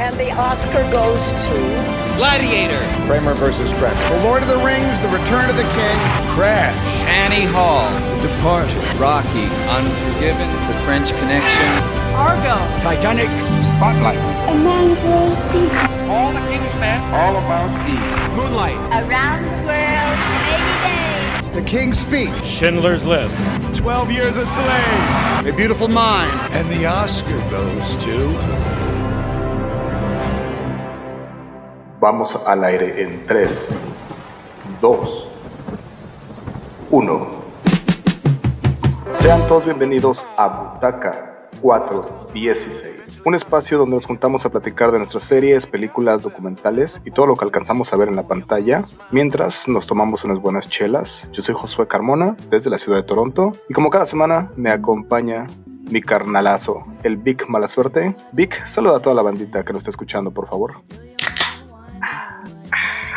And the Oscar goes to Gladiator, Kramer versus Kramer. The Lord of the Rings, The Return of the King. Crash. Annie Hall, The Departed. Rocky, Unforgiven, The French Connection, Argo, Titanic. Spotlight. A man grows deep All About Eve. Moonlight. around the world in 80 days. The King's Speech. Schindler's List. 12 Years a Slave. A Beautiful Mind. And the Oscar goes to... Vamos al aire en 3, 2, 1. Sean todos bienvenidos a Butaca 416, un espacio donde nos juntamos a platicar de nuestras series, películas, documentales y todo lo que alcanzamos a ver en la pantalla, mientras nos tomamos unas buenas chelas. Yo soy Josué Carmona, desde la ciudad de Toronto, y como cada semana me acompaña mi carnalazo, el Vic Mala Suerte. Vic, saluda a toda la bandita que nos está escuchando, por favor.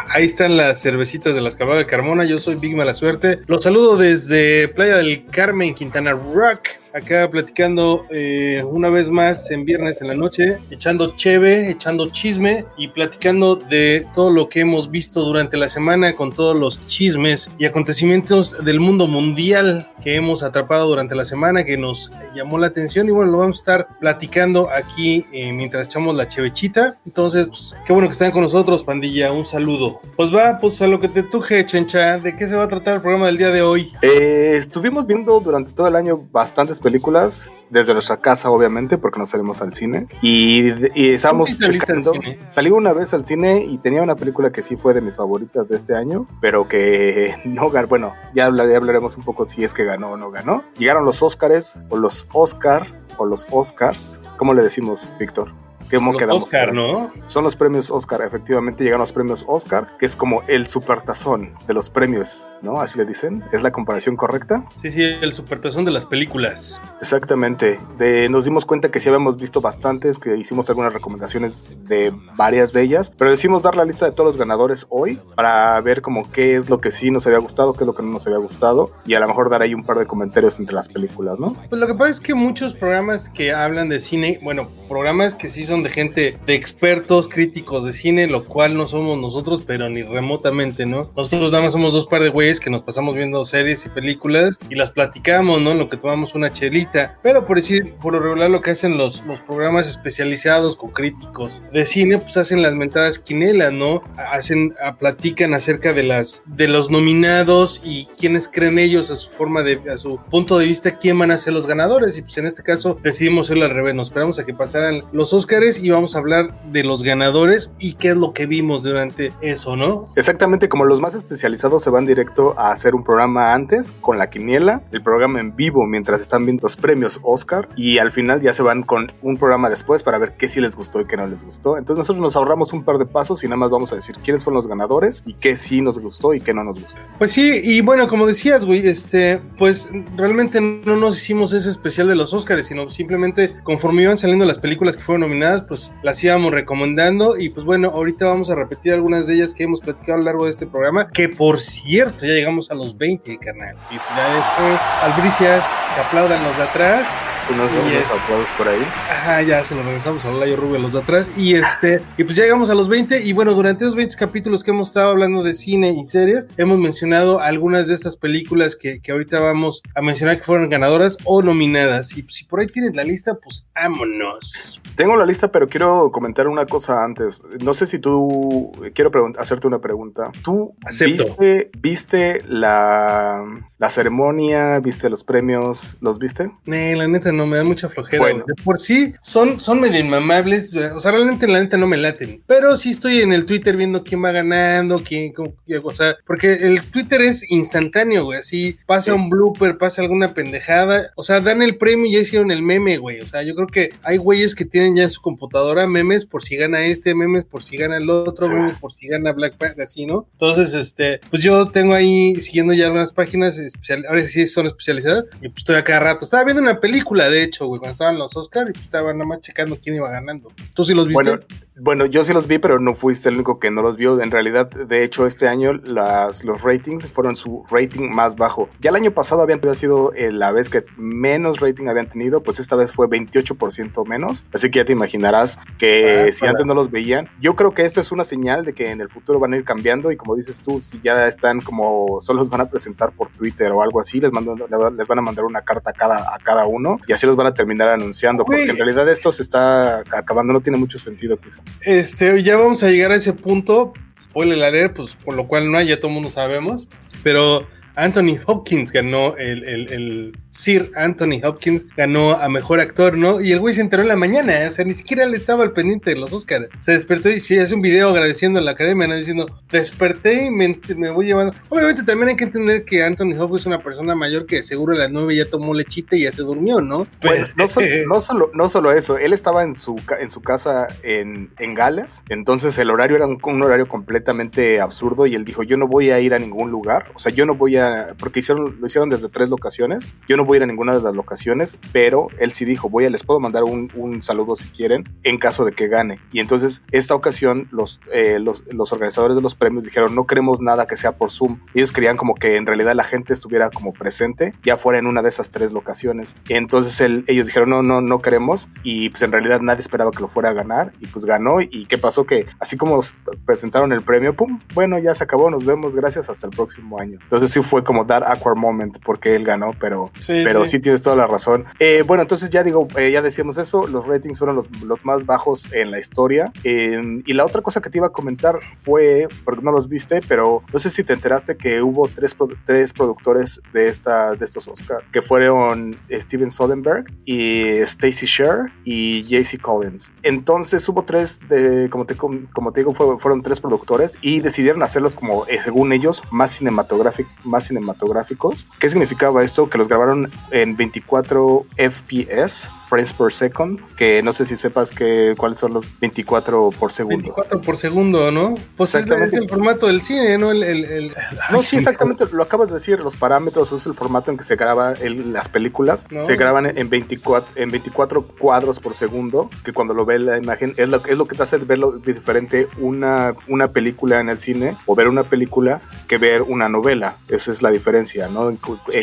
Ahí están las cervecitas de las Cabalgas de Carmona. Yo soy Big Mala Suerte. Los saludo desde Playa del Carmen, Quintana Rock. Acá platicando eh, una vez más en viernes en la noche, echando cheve, echando chisme y platicando de todo lo que hemos visto durante la semana con todos los chismes y acontecimientos del mundo mundial que hemos atrapado durante la semana que nos llamó la atención y bueno, lo vamos a estar platicando aquí eh, mientras echamos la chevechita. Entonces, pues, qué bueno que están con nosotros, pandilla. Un saludo. Pues va, pues a lo que te tuje, chencha. ¿De qué se va a tratar el programa del día de hoy? Eh, estuvimos viendo durante todo el año bastantes películas, desde nuestra casa obviamente, porque no salimos al cine. Y, y estábamos ¿Tú sí saliste al checando. Salí una vez al cine y tenía una película que sí fue de mis favoritas de este año, pero que no ganó. Bueno, ya hablaré- hablaremos un poco si es que ganó o no ganó. Llegaron los Óscares, o los Oscar, o los Oscars. ¿Cómo le decimos, Víctor? ¿Cómo Los quedamos? Oscar, ¿no? Son los premios Oscar, efectivamente llegaron los premios Oscar, que es como el supertazón de los premios, ¿no? Así le dicen. ¿Es la comparación correcta? Sí, sí, el supertazón de las películas. Exactamente. De, nos dimos cuenta que sí habíamos visto bastantes, que hicimos algunas recomendaciones de varias de ellas, pero decidimos dar la lista de todos los ganadores hoy para ver como qué es lo que sí nos había gustado, qué es lo que no nos había gustado y a lo mejor dar ahí un par de comentarios entre las películas, ¿no? Pues lo que pasa es que muchos programas que hablan de cine, bueno, programas que sí son de gente, de expertos, críticos de cine, lo cual no somos nosotros, pero ni remotamente, ¿no? Nosotros nada más somos dos par de güeyes que nos pasamos viendo series y películas y las platicamos, ¿no? En lo que tomamos una chelita. Pero por decir, por lo regular lo que hacen los, los programas especializados con críticos de cine, pues hacen las mentadas quinelas, ¿no? Hacen, a- platican acerca de las, de los nominados y quiénes creen ellos a su forma de, a su punto de vista, quién van a ser los ganadores. Y pues en este caso decidimos hacerlo al revés. Nos esperamos a que pasaran los Óscares y vamos a hablar de los ganadores y qué es lo que vimos durante eso, ¿no? Exactamente, como los más especializados se van directo a hacer un programa antes con la quiniela, el programa en vivo mientras están viendo los premios Oscar y al final ya se van con un programa después para ver qué sí les gustó y qué no les gustó. Entonces nosotros nos ahorramos un par de pasos y nada más vamos a decir quiénes fueron los ganadores y qué sí nos gustó y qué no nos gustó. Pues sí, y bueno, como decías, güey, este, pues realmente no nos hicimos ese especial de los Óscares, sino simplemente conforme iban saliendo las películas que fueron nominadas, pues las íbamos recomendando y pues bueno, ahorita vamos a repetir algunas de ellas que hemos platicado a lo largo de este programa, que por cierto, ya llegamos a los 20, carnal. Felicidades, eh, albricias, que aplaudan los de atrás. Unos, Y unos es- aplausos por ahí. Ajá, ya se lo regresamos a Layo Rubio los de atrás. Y este, y pues ya llegamos a los 20. Y bueno, durante esos 20 capítulos que hemos estado hablando de cine y series, hemos mencionado algunas de estas películas que, que ahorita vamos a mencionar que fueron ganadoras o nominadas. Y pues, si por ahí tienes la lista, pues vámonos. Tengo la lista, pero quiero comentar una cosa antes. No sé si tú quiero hacerte una pregunta. ¿Tú Acepto. viste, viste la, la ceremonia, viste los premios, los viste? Eh, la neta no me da mucha flojera. Bueno. De por sí son, son medio inmamables. O sea, realmente la neta no me laten. Pero sí estoy en el Twitter viendo quién va ganando, quién, cómo- o sea, porque el Twitter es instantáneo, güey. Así pasa Sí. un blooper, pasa alguna pendejada. O sea, dan el premio y ya hicieron el meme, güey. O sea, yo creo que hay güeyes que tienen ya en su computadora memes por si gana este, memes por si gana el otro, Sí. memes por si gana Black Panther, así, ¿no? Entonces, este, pues yo tengo ahí siguiendo ya algunas páginas especial, ahora sí son especializadas y pues estoy a cada rato. Estaba viendo una película, de hecho, güey, cuando estaban los Oscars y pues estaba nada más checando quién iba ganando. ¿Tú sí los viste? Bueno, yo sí los vi, pero no fuiste el único que no los vio. En realidad, de hecho, este año las, los ratings fueron su rating más bajo. Ya el año pasado habían había sido eh, la vez que menos rating habían tenido, pues esta vez fue 28% menos. Así que ya te imaginarás que Ah, si antes no los veían, yo creo que esto es una señal de que en el futuro van a ir cambiando y como dices tú, si ya están como solo los van a presentar por Twitter o algo así, les, mandan, les van a mandar una carta a cada, a cada uno y así los van a terminar anunciando, porque Güey. en realidad esto se está acabando, no tiene mucho sentido quizá. Este, ya vamos a llegar a ese punto. Spoiler alert, pues por lo cual no hay, ya todo el mundo sabemos. Pero Anthony Hopkins ganó el, el, el Sir Anthony Hopkins ganó a mejor actor, ¿no? Y el güey se enteró en la mañana, o sea, ni siquiera le estaba al pendiente de los Oscars. Se despertó y sí, hace un video agradeciendo a la academia, ¿no? Diciendo, desperté y me, me voy llevando. Obviamente también hay que entender que Anthony Hopkins es una persona mayor que seguro a las nueve ya tomó lechita y ya se durmió, ¿no? Bueno, no, solo, Eh, no, solo, no solo eso, él estaba en su, en su casa en, en Gales, entonces el horario era un, un horario completamente absurdo y él dijo, yo no voy a ir a ningún lugar, o sea, yo no voy a, porque hicieron, lo hicieron desde tres locaciones, yo no voy a ir a ninguna de las locaciones, pero él sí dijo, voy a, les puedo mandar un, un saludo si quieren, en caso de que gane. Y entonces, esta ocasión, los, eh, los, los organizadores de los premios dijeron, no queremos nada que sea por Zoom. Ellos querían como que en realidad la gente estuviera como presente, ya fuera en una de esas tres locaciones. Entonces él- ellos dijeron, no, no, no queremos. Y pues en realidad nadie esperaba que lo fuera a ganar. Y pues ganó. ¿Y qué pasó? Que así como presentaron el premio, pum, bueno, ya se acabó, nos vemos, gracias, hasta el próximo año. Entonces sí fue como dar awkward moment porque él ganó, pero sí, pero sí. sí tienes toda la razón. Eh, bueno, entonces ya digo, eh, ya decíamos eso, los ratings fueron los, los más bajos en la historia. Eh, y la otra cosa que te iba a comentar fue, porque no los viste, pero no sé si te enteraste que hubo tres, tres productores de, esta, de estos Oscar, que fueron Steven Soderbergh y Stacy Sher y JC Collins. Entonces hubo tres, de, como, te, com- como te digo, fue- fueron tres productores y decidieron hacerlos como, eh, según ellos, más, cinematográfic, más cinematográficos. ¿Qué significaba esto? Que los grabaron en 24 FPS, frames per second, que no sé si sepas que, cuáles son los 24 por segundo. 24 por segundo, ¿no? Pues es, Exactamente. es el formato del cine, ¿no? El, el- el- No, sí, exactamente, lo acabas de decir, los parámetros es el formato en que se graba el- las películas, No. se graban en 24, en 24 cuadros por segundo, que cuando lo ve la imagen es lo, es lo que te hace verlo diferente una, una película en el cine o ver una película que ver una novela, esa es la diferencia, ¿no? En,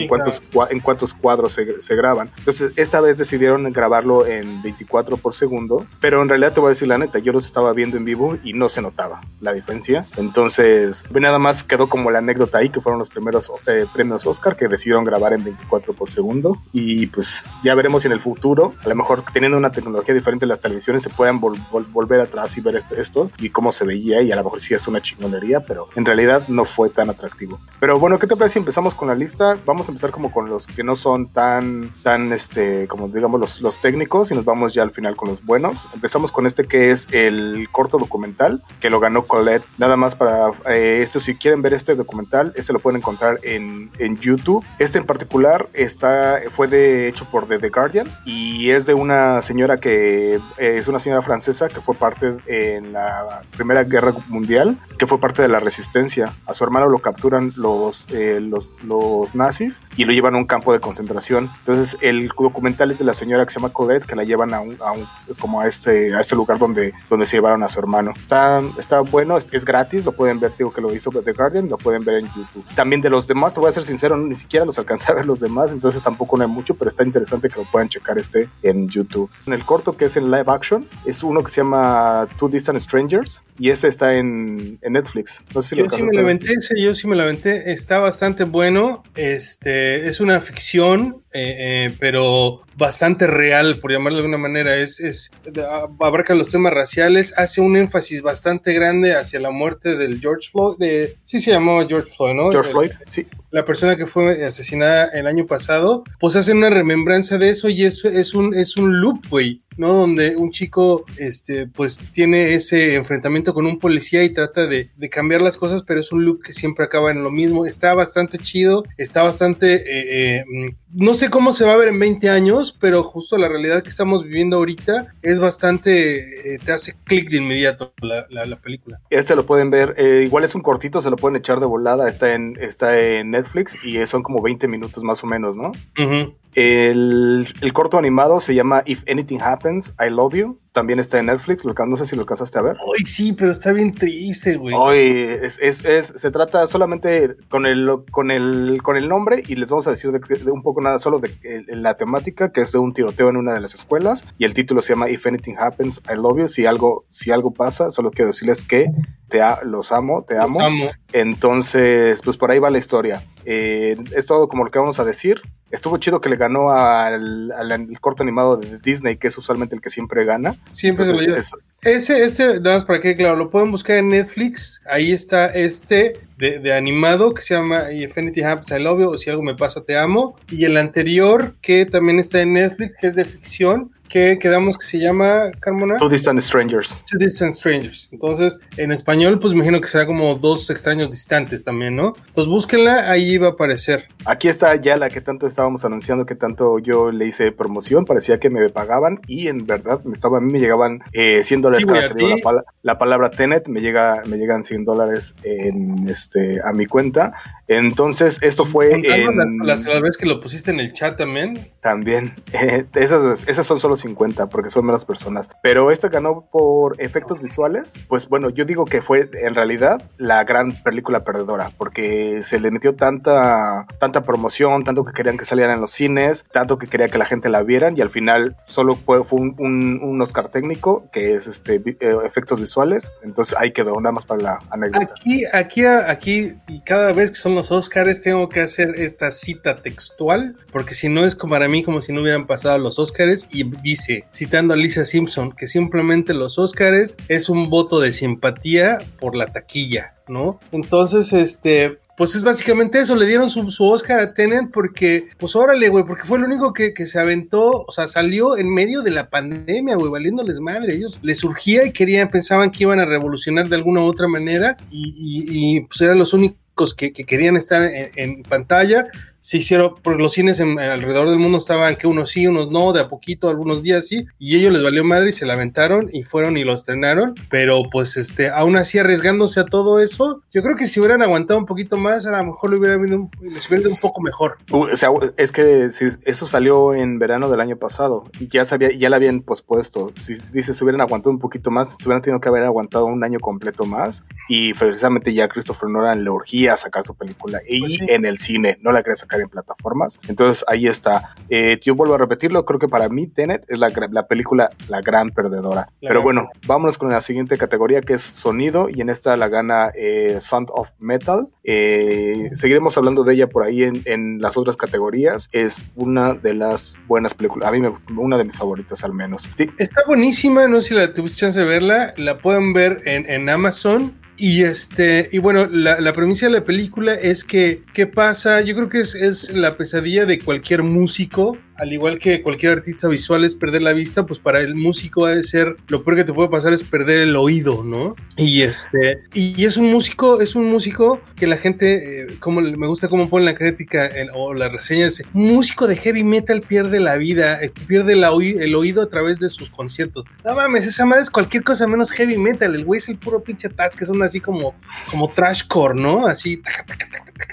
cuántos, cua- en cuántos cuadros se, se graban. Entonces, esta vez decidieron grabarlo en 24 por segundo, pero en realidad te voy a decir la neta, yo los estaba viendo en vivo y no se notaba la diferencia. Entonces, nada más quedó como la anécdota ahí, que fueron los primeros eh, premios Oscar que decidieron grabar en 24 por segundo. Y pues ya veremos si en el futuro, a lo mejor teniendo una tecnología diferente en las televisiones, se puedan vol- vol- volver atrás y ver est- estos y cómo se veía. Y a lo mejor sí es una chingonería, pero en realidad no fue tan atractivo. Pero bueno, ¿qué te parece si empezamos con la lista? Vamos a empezar como con los que no son tan, tan, este, como digamos, los, los técnicos y nos vamos ya al final con los buenos. Empezamos con este que es el corto documental que lo ganó Colette. Nada más para eh, esto, si quieren ver este documental, este lo pueden encontrar en, en YouTube. Este en particular está, fue de, hecho por The, The Guardian y es de una señora que eh, es una señora francesa que fue parte en la Primera Guerra Mundial, que fue parte de la resistencia. A su hermano lo capturan los, eh, los, los nazis y lo llevan a un campo de concentración. Entonces el documental es de la señora que se llama Colette, que la llevan a un, a un como a este, a este lugar donde, donde se llevaron a su hermano. Está, está bueno, es, es gratis, lo pueden ver, digo que lo hizo The Guardian, lo pueden ver en YouTube. También de los demás, te voy a ser sincero, ni siquiera los alcancé a ver los demás, entonces tampoco no hay mucho, pero está interesante que lo puedan checar este en YouTube. En el corto que es en live action, es uno que se llama Two Distant Strangers y ese está en, en Netflix. No sé si lo Yo sí me la aventé, ese yo sí me la aventé, está bastante bueno, este, es una ficción, visión eh, eh, pero bastante real, por llamarlo de alguna manera, es, es, abarca los temas raciales, hace un énfasis bastante grande hacia la muerte del George Floyd, de, sí se llamaba George Floyd, ¿no? George Floyd, sí. la persona que fue asesinada el año pasado, pues hacen una remembranza de eso y eso es un, es un loop, güey, ¿no? Donde un chico, este, pues tiene ese enfrentamiento con un policía y trata de, de cambiar las cosas, pero es un loop que siempre acaba en lo mismo. Está bastante chido, está bastante, eh, eh, mm, no sé cómo se va a ver en 20 años, pero justo la realidad que estamos viviendo ahorita es bastante, eh, te hace clic de inmediato la, la- la película. Este lo pueden ver, eh, igual es un cortito, se lo pueden echar de volada, está en, está en Netflix y son como 20 minutos más o menos, ¿no? El, el corto animado se llama If Anything Happens, I Love You. También está en Netflix, lo, no sé si lo alcanzaste a ver. Ay, sí, pero está bien triste, güey. Hoy es, es, es- se trata solamente con el, con el, con el nombre y les vamos a decir de, de un poco nada solo de, eh, la temática, que es de un tiroteo en una de las escuelas y el título se llama If Anything Happens, I Love You. Si algo, si algo pasa, solo quiero decirles que te a- los amo, te Los amo. amo. Entonces, pues por ahí va la historia. Eh, es todo como lo que vamos a decir. Estuvo chido que le ganó al, al- al corto animado de Disney, que es usualmente el que siempre gana. Siempre se lo Ese, este, nada más para que claro, lo pueden buscar en Netflix. Ahí está este de, de animado que se llama Anything Happens, I Love You, o Si Algo Me Pasa, Te Amo. Y el anterior que también está en Netflix, que es de ficción, que quedamos que se llama, Carmona, Two Distant Strangers. Two Distant Strangers. Entonces, en español, pues me imagino que será como dos extraños distantes también, ¿no? Entonces, búsquenla, ahí va a aparecer. Aquí está ya la que tanto estábamos anunciando, que tanto yo le hice promoción, parecía que me pagaban y en verdad me estaba, a mí me llegaban eh, 100 dólares Sí, cada digo la, pala- la palabra Tenet, me, llega, me llegan 100 dólares en, este, a mi cuenta. Entonces, esto fue en- las, las veces que lo pusiste en el chat también. también. Eh, esas, esas son solo 50 porque son menos personas. Pero esta ganó por efectos visuales. Pues bueno, yo digo que fue en realidad la gran película perdedora porque se le metió tanta, tanta promoción, tanto que querían que salieran en los cines, tanto que quería que la gente la vieran y al final solo fue, fue un, un- un Oscar técnico que es este eh, efectos visuales. Entonces ahí quedó, nada más para la anécdota. Aquí, aquí, aquí, y cada vez que son los Oscars, tengo que hacer esta cita textual, porque si no es como para mí como si no hubieran pasado los Oscars. Y dice, citando a Lisa Simpson, que simplemente los Oscars es un voto de simpatía por la taquilla, ¿no? Entonces, este. Pues es básicamente eso, le dieron su, su Oscar a Tenet porque, pues órale, güey, porque fue el único que, que se aventó, o sea, salió en medio de la pandemia, güey, valiéndoles madre. Ellos les surgía y querían, pensaban que iban a revolucionar de alguna u otra manera y, y- y, pues eran los únicos que, que querían estar en, en pantalla. Se hicieron, porque los cines en- alrededor del mundo estaban que unos sí, unos no, de a poquito, algunos días sí, y ellos les valió madre y se la aventaron y fueron y lo estrenaron, pero pues este, aún así arriesgándose a todo eso, yo creo que si hubieran aguantado un poquito más, a lo mejor le hubiera habido un- les hubiera ido un poco mejor. O sea, es que si eso salió en verano del año pasado y ya sabía, ya la habían pospuesto. Si dices, se hubieran aguantado un poquito más, se hubieran tenido que haber aguantado un año completo más. Y precisamente ya Christopher Nolan le urgía sacar su película y Pues sí. en el cine, no la quería sacar en plataformas. Entonces ahí está. Eh, yo vuelvo a repetirlo, creo que para mí Tenet es la, la película la gran perdedora. La Pero gran bueno, vámonos con la siguiente categoría que es sonido y en esta la gana eh, Sound of Metal. Eh, seguiremos hablando de ella por ahí en, en las otras categorías. Es una de las buenas películas, a mí me, una de mis favoritas al menos. Sí, Está buenísima, no sé si la tuviste chance de verla, la pueden ver en, en Amazon. Y este, y bueno, la, la premisa de la película es que, ¿qué pasa? Yo creo que es, es la pesadilla de cualquier músico, al igual que cualquier artista visual es perder la vista, pues para el músico ha de ser, lo peor que te puede pasar es perder el oído, ¿no? Y este, y es un músico, es un músico que la gente, eh, como me gusta cómo pone la crítica en- o la reseña, es un músico de heavy metal pierde la vida, eh, pierde el oído a través de sus conciertos. No mames, esa madre es cualquier cosa menos heavy metal, el güey es el puro pinche tas, que son así como, como trashcore, ¿no? Así, taca, taca, taca,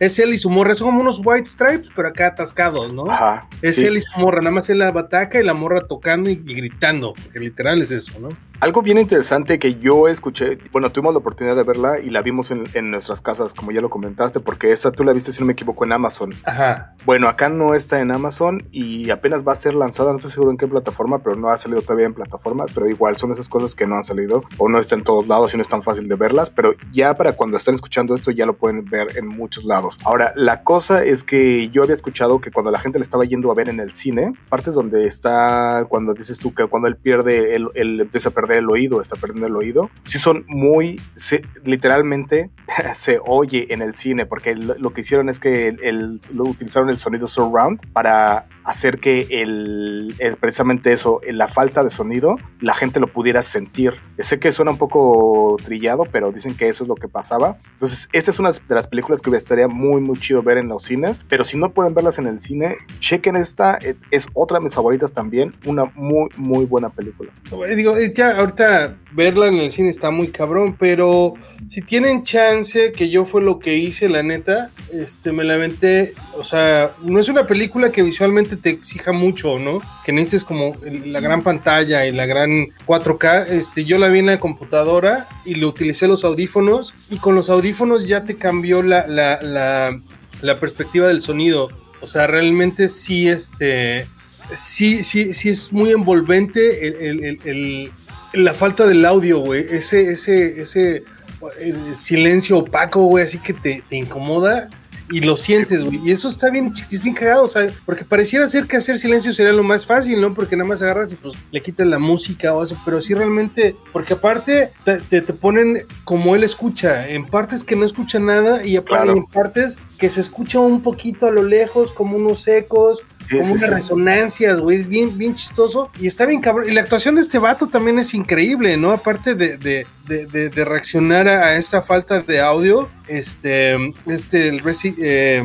es él y su morra, son como unos white stripes, pero acá atascados, ¿no? ajá. Es sí. él y su morra, nada más él la bataca y la morra tocando y, y gritando, porque literal es eso, ¿no? Algo bien interesante que yo escuché, bueno, tuvimos la oportunidad de verla y la vimos en, en nuestras casas, como ya lo comentaste, porque esa tú la viste, si no me equivoco, en Amazon. Ajá. Bueno, acá no está en Amazon y apenas va a ser lanzada, no estoy seguro en qué plataforma, pero no ha salido todavía en plataformas, pero igual son esas cosas que no han salido o no están en todos lados y no es tan fácil de verlas, pero ya para cuando están escuchando esto ya lo pueden ver en muchos lados. Ahora, la cosa es que yo había escuchado que cuando la gente le estaba yendo a ver en el cine, partes donde está, cuando dices tú que cuando él pierde, él, él empieza a perder el oído, está perdiendo el oído, sí son muy, se- literalmente se oye en el cine, porque lo, que hicieron es que el, el- lo utilizaron el sonido surround para hacer que el, precisamente eso, la falta de sonido, la gente lo pudiera sentir. Sé que suena un poco trillado, pero dicen que eso es lo que pasaba. Entonces, esta es una de las películas que estaría muy, muy chido ver en los cines, pero si no pueden verlas en el cine, chequen esta, es otra de mis favoritas también, una muy, muy buena película. Digo, eh, ahorita verla en el cine está muy cabrón, pero si tienen chance, que yo fue lo que hice, la neta, este, me la aventé, o sea, no es una película que visualmente te exija mucho, ¿no? Que necesites como la gran pantalla y la gran 4K, este, yo la vi en la computadora y le utilicé los audífonos y con los audífonos ya te cambió la, la, la, la perspectiva del sonido, o sea, realmente sí, este, sí, sí, sí es muy envolvente el- la falta del audio, güey. Ese, ese, ese silencio opaco, güey, así que te, te incomoda y lo sientes, güey. Y eso está bien, es bien cagado, o sea, porque pareciera ser que hacer silencio sería lo más fácil, ¿no? Porque nada más agarras y pues le quitas la música o eso, pero sí realmente, porque aparte te, te- te ponen como él escucha, en partes que no escucha nada y aparte Claro. en partes que se escucha un poquito a lo lejos, como unos ecos, Sí, como sí, unas sí. resonancias, güey, es bien, bien chistoso y está bien cabrón. Y la actuación de este vato también es increíble, ¿no? Aparte de, de, de, reaccionar a, a esta falta de audio, este, este, el Resi- eh,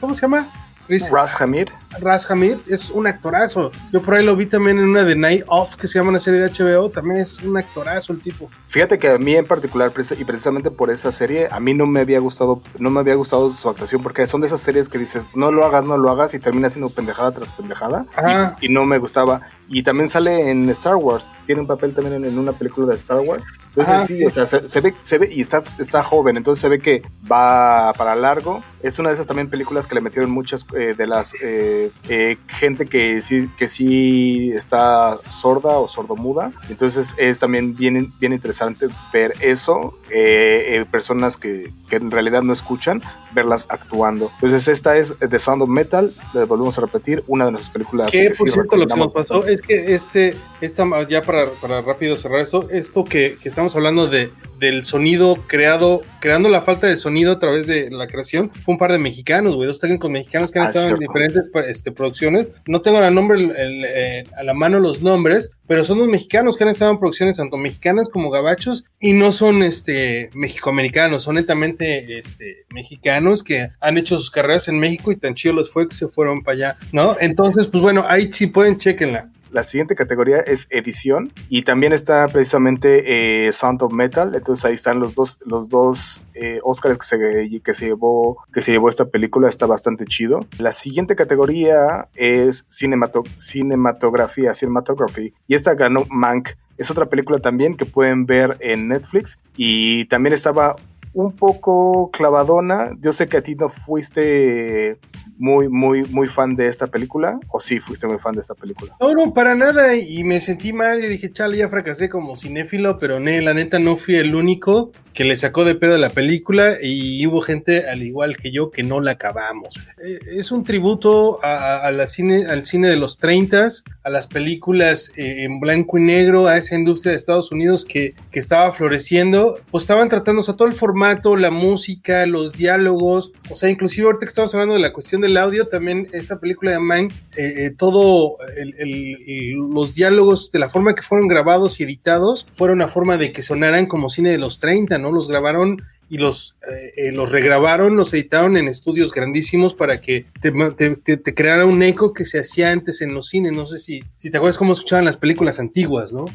¿cómo se llama? Riz- Ras Hamid. Raz Hamid es un actorazo. Yo por ahí lo vi también en una de Night Off que se llama una serie de HBO. También es un actorazo el tipo. Fíjate que a mí en particular, y precisamente por esa serie, a mí no me había gustado, no me había gustado su actuación, porque son de esas series que dices, no lo hagas, no lo hagas, y termina siendo pendejada tras pendejada, Ajá. y, y no me gustaba. Y también sale en Star Wars, tiene un papel también en, en una película de Star Wars. Entonces Ajá, sí, o sea, se, se ve, se ve, y está, está joven, entonces se ve que va para largo. Es una de esas también películas que le metieron muchas eh, de las eh, eh, gente que sí, que sí está sorda o sordomuda. Entonces es también bien, bien interesante ver eso, eh, eh, personas que, que en realidad no escuchan, verlas actuando. Entonces esta es The Sound of Metal, le volvemos a repetir, una de nuestras películas. Que por sí cierto, lo que nos pasó es que este, esta, ya para, para rápido cerrar esto, esto que, que estamos hablando de, del sonido creado, creando la falta de sonido a través de la creación, fue un par de mexicanos, güey, dos técnicos mexicanos que han Ah, estado en diferentes este, producciones. No tengo a, nombre, el- el, eh, a la mano los nombres, pero son los mexicanos que han estado en producciones tanto mexicanas como gabachos y no son este, mexicoamericanos, son netamente este, mexicanos que han hecho sus carreras en México y tan chido les fue que se fueron para allá, ¿no? Entonces, pues bueno, ahí sí pueden, chequenla. La siguiente categoría es edición y también está precisamente eh, Sound of Metal. Entonces ahí están los dos, los dos eh, Oscars que se, que se llevó, que se llevó esta película. Está bastante chido. La siguiente categoría es cinemato- cinematografía, cinematography y esta ganó Mank. Es otra película también que pueden ver en Netflix y también estaba un poco clavadona. Yo sé que a ti no fuiste muy, muy, muy fan de esta película, o sí fuiste muy fan de esta película. No, no, para nada, y me sentí mal y dije, chale, ya fracasé como cinéfilo, pero la neta no fui el único que le sacó de pedo a la película y hubo gente al igual que yo que no la acabamos. Eh, Es un tributo a, a- a cine, al cine de los 30, a las películas eh, en blanco y negro, a esa industria de Estados Unidos que, que estaba floreciendo, pues estaban tratando, o sea, todo el formato, la música, los diálogos, o sea, inclusive ahorita que estamos hablando de la cuestión del audio, también esta película de Mank, eh, eh, todo los diálogos de la forma que fueron grabados y editados, fueron una forma de que sonaran como cine de los 30, ¿no? Los grabaron y los, eh, eh, los regrabaron, los editaron en estudios grandísimos para que te- te creara un eco que se hacía antes en los cines. No sé si, si te acuerdas cómo escuchaban las películas antiguas, ¿no?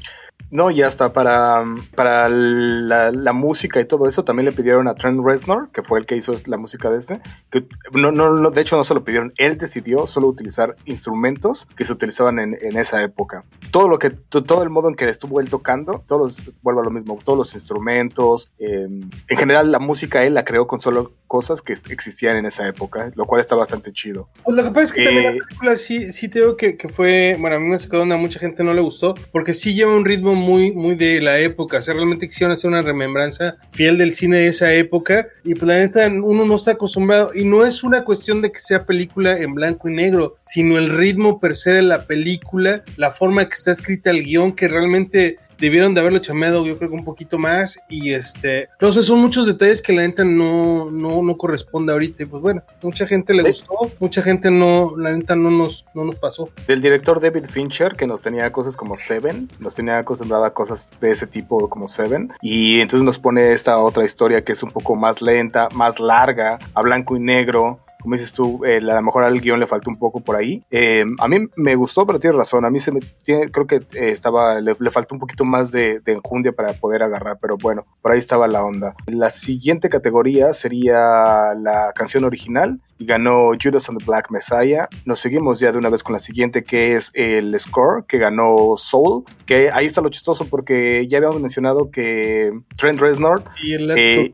No, y hasta para, para la, la música y todo eso también le pidieron a Trent Reznor, que fue el que hizo la música de este, que no, no, no, de hecho no se lo pidieron, él decidió solo utilizar instrumentos que se utilizaban en, en esa época. Todo lo que, to- todo el modo en que estuvo él tocando, todos, los- vuelvo a lo mismo, todos los instrumentos, eh, en general la música él la creó con solo cosas que existían en esa época, lo cual está bastante chido. Pues lo que pasa es que Eh, también la película sí, sí te digo que, que fue, bueno, a mí me sacó de onda, a mucha gente no le gustó, porque sí lleva un ritmo muy, muy de la época, o sea, realmente quisieron hacer una remembranza fiel del cine de esa época, y pues la neta uno no está acostumbrado, y no es una cuestión de que sea película en blanco y negro, sino el ritmo per se de la película, la forma que está escrita el guion, que realmente debieron de haberlo chameado yo creo que un poquito más y este entonces son muchos detalles que la neta no no no corresponde ahorita y pues bueno mucha gente le Sí. gustó mucha gente no la neta no nos no nos pasó Del director David Fincher, que nos tenía cosas como Seven, nos tenía acostumbrado a cosas de ese tipo como Seven, y entonces nos pone esta otra historia que es un poco más lenta, más larga, a blanco y negro, como dices tú, eh, a lo mejor al guion le faltó un poco por ahí. Eh, a mí me gustó, pero tienes razón, a mí se me tiene, creo que eh, estaba, le, le, faltó un poquito más de, de, enjundia para poder agarrar, pero bueno, por ahí estaba la onda. La siguiente categoría sería la canción original y ganó Judas and the Black Messiah. Nos seguimos ya de una vez con la siguiente, que es el score, que ganó Soul, que ahí está lo chistoso porque ya habíamos mencionado que Trent Reznor y, el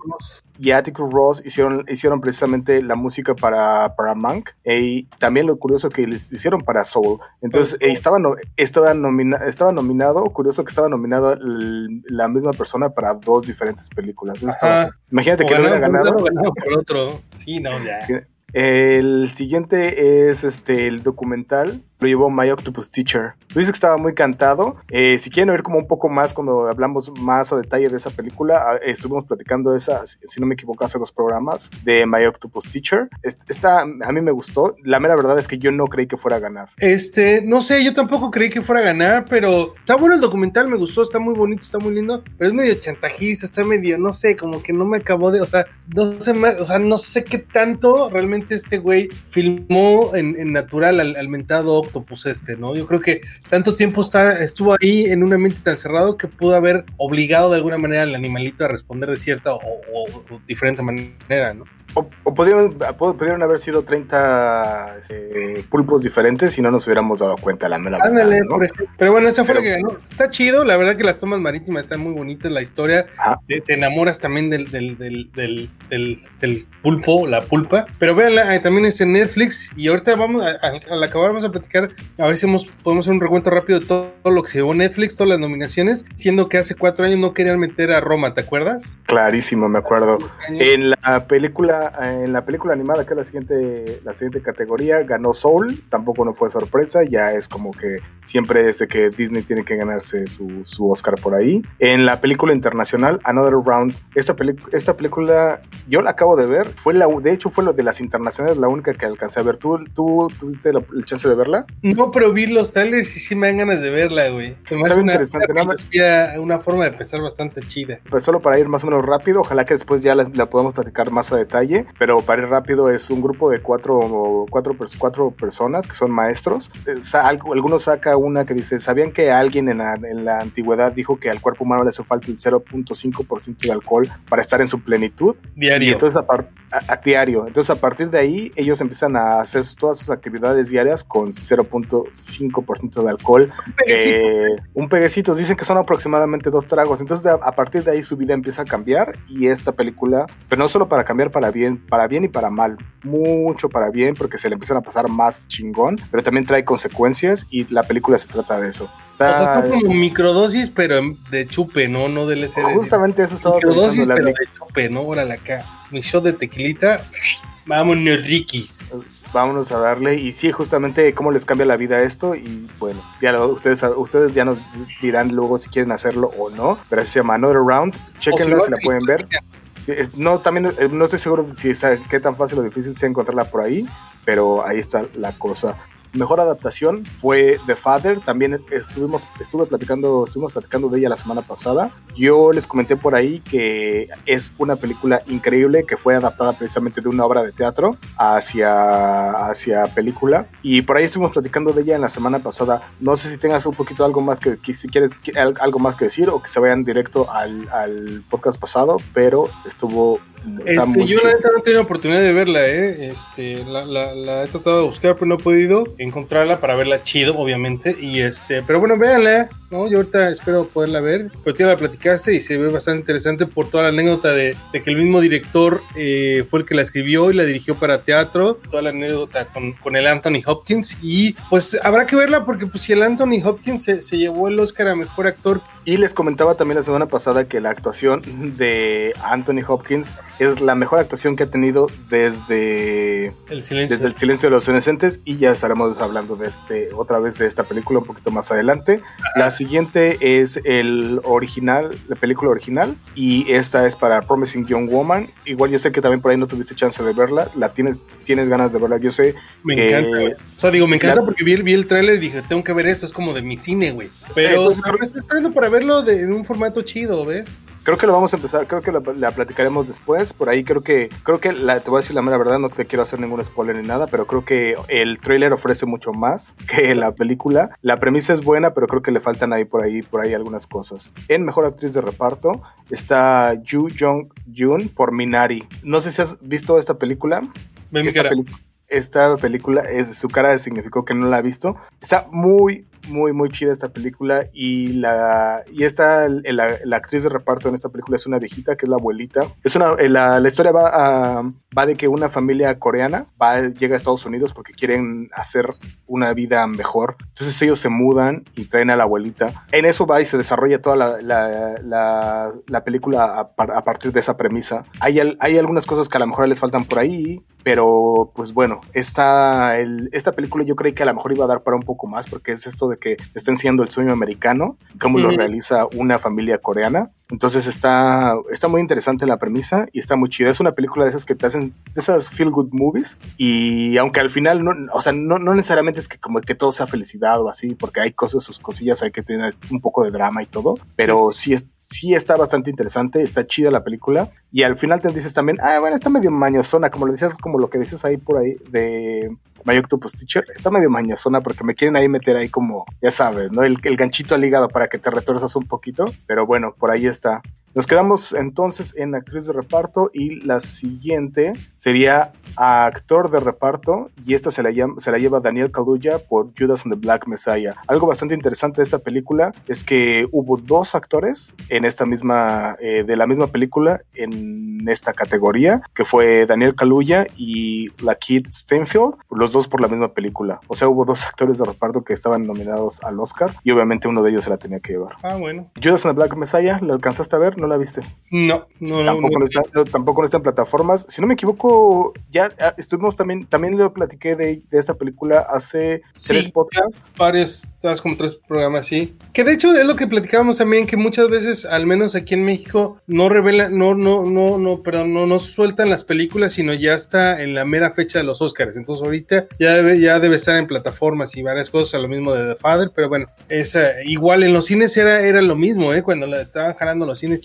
y Atticus Ross hicieron, hicieron precisamente la música para, para Monk y también lo curioso que les hicieron para Soul. Entonces eh, estaba, no, estaba, nomina, estaba nominado, curioso que estaba nominado la misma persona para dos diferentes películas. Estaba, imagínate que no hubiera ganado. Por otro. Sí, no, ya. El siguiente es este el documental. Lo llevó My Octopus Teacher. Dice que estaba muy cantado. Eh, si quieren oír como un poco más cuando hablamos más a detalle de esa película, estuvimos platicando de esa, si no me equivoco, hace dos programas de My Octopus Teacher. Esta a mí me gustó. La mera verdad es que yo no creí que fuera a ganar. Este, no sé, yo tampoco creí que fuera a ganar, pero está bueno el documental, me gustó, está muy bonito, está muy lindo, pero es medio chantajista, está medio, no sé, como que no me acabó de, o sea, no sé más, o sea, no sé qué tanto realmente este güey filmó en, natural al, al, mentado Octopus este, ¿no? Yo creo que tanto tiempo está, estuvo ahí en un ambiente tan cerrado que pudo haber obligado de alguna manera al animalito a responder de cierta o, diferente manera, ¿no? O, o pudieron, pudieron, haber sido 30 eh, pulpos diferentes y no nos hubiéramos dado cuenta la mera Ándale, ¿no? Pero bueno, esa fue Pero, la que ganó. Está chido, la verdad que las tomas marítimas están muy bonitas, la historia. Te, te, enamoras también del, del, del, del, del pulpo, la pulpa. Pero véanla, también es en Netflix. Y ahorita vamos, a, a, al acabar, vamos a platicar, a ver si hemos, podemos hacer un recuento rápido de todo, todo lo que se llevó Netflix, todas las nominaciones, siendo que hace cuatro años no querían meter a Roma, ¿te acuerdas? Clarísimo, me acuerdo. En la película en la película animada, que es la siguiente, la siguiente categoría, ganó Soul, tampoco no fue sorpresa, ya es como que siempre es de que Disney tiene que ganarse su, su Oscar por ahí. En la película internacional, Another Round, esta, esta película yo la acabo de ver, fue la, de hecho fue lo de las internacionales la única que alcancé a ver. ¿Tú, tú tuviste la, el chance de verla? No, pero vi los trailers y sí me dan ganas de verla, güey. Se me hace una, una, una, forma de pensar bastante chida. Pues solo para ir más o menos rápido, ojalá que después ya la, la podamos platicar más a detalle pero para ir rápido es un grupo de cuatro, cuatro, cuatro personas que son maestros. Algunos saca una que dice, ¿sabían que alguien en la, en la antigüedad dijo que al cuerpo humano le hace falta el 0.5% de alcohol para estar en su plenitud? Diario. Y entonces a, a, a, diario. Entonces a partir de ahí ellos empiezan a hacer todas sus actividades diarias con 0.5% de alcohol. Un peguecito. Eh, un peguecito. Dicen que son aproximadamente dos tragos. Entonces a, a partir de ahí su vida empieza a cambiar y esta película, pero no solo para cambiar para bien, para bien y para mal. Mucho para bien porque se le empiezan a pasar más chingón, pero también trae consecuencias y la película se trata de eso. Está, o sea, está como microdosis, pero de chupe, ¿no? No del LSD. Justamente eso estaba Microdosis, pero de chupe, ¿no? Órale acá. Mi shot de tequilita, vámonos, Ricky. Vámonos a darle. Y sí, justamente cómo les cambia la vida esto. Y bueno, ya lo, ustedes, ustedes ya nos dirán luego si quieren hacerlo o no. Pero se llama Another Round. Chequenla si, si la pueden ver. Es, no, también no estoy seguro si es, qué tan fácil o difícil sea encontrarla por ahí, pero ahí está la cosa. Mejor adaptación fue The Father, también estuvimos, estuve platicando, estuvimos platicando de ella la semana pasada. Yo les comenté por ahí que es una película increíble que fue adaptada precisamente de una obra de teatro hacia, hacia película. Y por ahí estuvimos platicando de ella en la semana pasada. No sé si tengas un poquito algo más que, que si quieres algo más que decir o que se vayan directo al, al podcast pasado, pero estuvo este, yo la neta no he tenido oportunidad de verla, ¿eh? Este, la, la, la, he tratado de buscar, pero no he podido encontrarla para verla chido, obviamente. Y este, pero bueno, véanla, ¿no? Yo ahorita espero poderla ver. Pero tú la platicaste y se ve bastante interesante por toda la anécdota de, de que el mismo director eh, fue el que la escribió y la dirigió para teatro. Toda la anécdota con, con el Anthony Hopkins. Y pues habrá que verla porque pues si el Anthony Hopkins se, se llevó el Oscar a Mejor Actor. Y les comentaba también la semana pasada que la actuación de Anthony Hopkins es la mejor actuación que ha tenido desde el silencio, desde el silencio de los inocentes y ya estaremos hablando de este otra vez de esta película un poquito más adelante. Ajá. La siguiente es el original, la película original y esta es para Promising Young Woman. Igual yo sé que también por ahí no tuviste chance de verla, la tienes tienes ganas de verla. Yo sé me que, encanta. O sea, digo, me encanta la... porque vi, vi el tráiler y dije, tengo que ver esto, es como de mi cine, güey. Pero pues, me estoy para verlo de, en un formato chido, ¿ves? Creo que lo vamos a empezar, creo que la, la platicaremos después. Por ahí creo que, creo que la, te voy a decir la mera verdad, no te quiero hacer ningún spoiler ni nada, pero creo que el trailer ofrece mucho más que la película. La premisa es buena, pero creo que le faltan ahí por ahí, por ahí algunas cosas. En mejor actriz de reparto está Yu Jong Jun por Minari. No sé si has visto esta película. Esta, peli- esta película, es, su cara significó que no la ha visto. Está muy, muy, muy chida esta película y la y esta la, la actriz de reparto en esta película es una viejita que es la abuelita. Es una eh, la, la historia va a- va de que una familia coreana va llega a Estados Unidos porque quieren hacer una vida mejor. Entonces ellos se mudan y traen a la abuelita. En eso va y se desarrolla toda la, la, la- la película a, a partir de esa premisa. Hay, hay algunas cosas que a lo mejor les faltan por ahí, pero pues bueno, esta, el- esta película yo creí que a lo mejor iba a dar para un poco más porque es esto de que está enseñando el sueño americano, cómo lo Ujú. realiza una familia coreana. Entonces está, está muy interesante la premisa y está muy chida. Es una película de esas que te hacen, de esas feel good movies. Y aunque al final, no, o sea, no, no necesariamente es que como que todo sea felicidad o así, porque hay cosas, sus cosillas, hay que tener un poco de drama y todo. Pero sí, es, sí está bastante interesante, está chida la película. Y al final te dices también, ah, bueno, está medio mañosona, como lo decías, como lo que dices ahí por ahí de My Octopus Teacher, está medio mañosona porque me quieren ahí meter ahí como, ya sabes, ¿no? El, el ganchito al hígado para que te retuerzas un poquito, pero bueno, por ahí está. Nos quedamos entonces en actriz de reparto y la siguiente sería a actor de reparto y esta se la, llama- se la lleva Daniel Kaluuya por Judas and the Black Messiah. Algo bastante interesante de esta película es que hubo dos actores en esta misma, eh, de la misma película en esta categoría, que fue Daniel Kaluuya y Lakeith Stanfield, los dos por la misma película. O sea, hubo dos actores de reparto que estaban nominados al Oscar y obviamente uno de ellos se la tenía que llevar. Ah, bueno. Judas and the Black Messiah, ¿lo alcanzaste a ver? ¿No la viste? No, no, tampoco, no. está, no, tampoco no está en plataformas. Si no me equivoco, ya ah, estuvimos también, también lo platiqué de, de esa película hace Sí, tres podcasts. varios, estás como tres programas así. Que de hecho es lo que platicábamos también, que muchas veces, al menos aquí en México, no revelan, no, no, no, no, perdón, no, no sueltan las películas, sino ya está en la mera fecha de los Oscars. Entonces ahorita ya debe, ya debe estar en plataformas y varias cosas, lo mismo de The Father, pero bueno, es igual en los cines era, era lo mismo, ¿eh? Cuando la estaban jalando los cines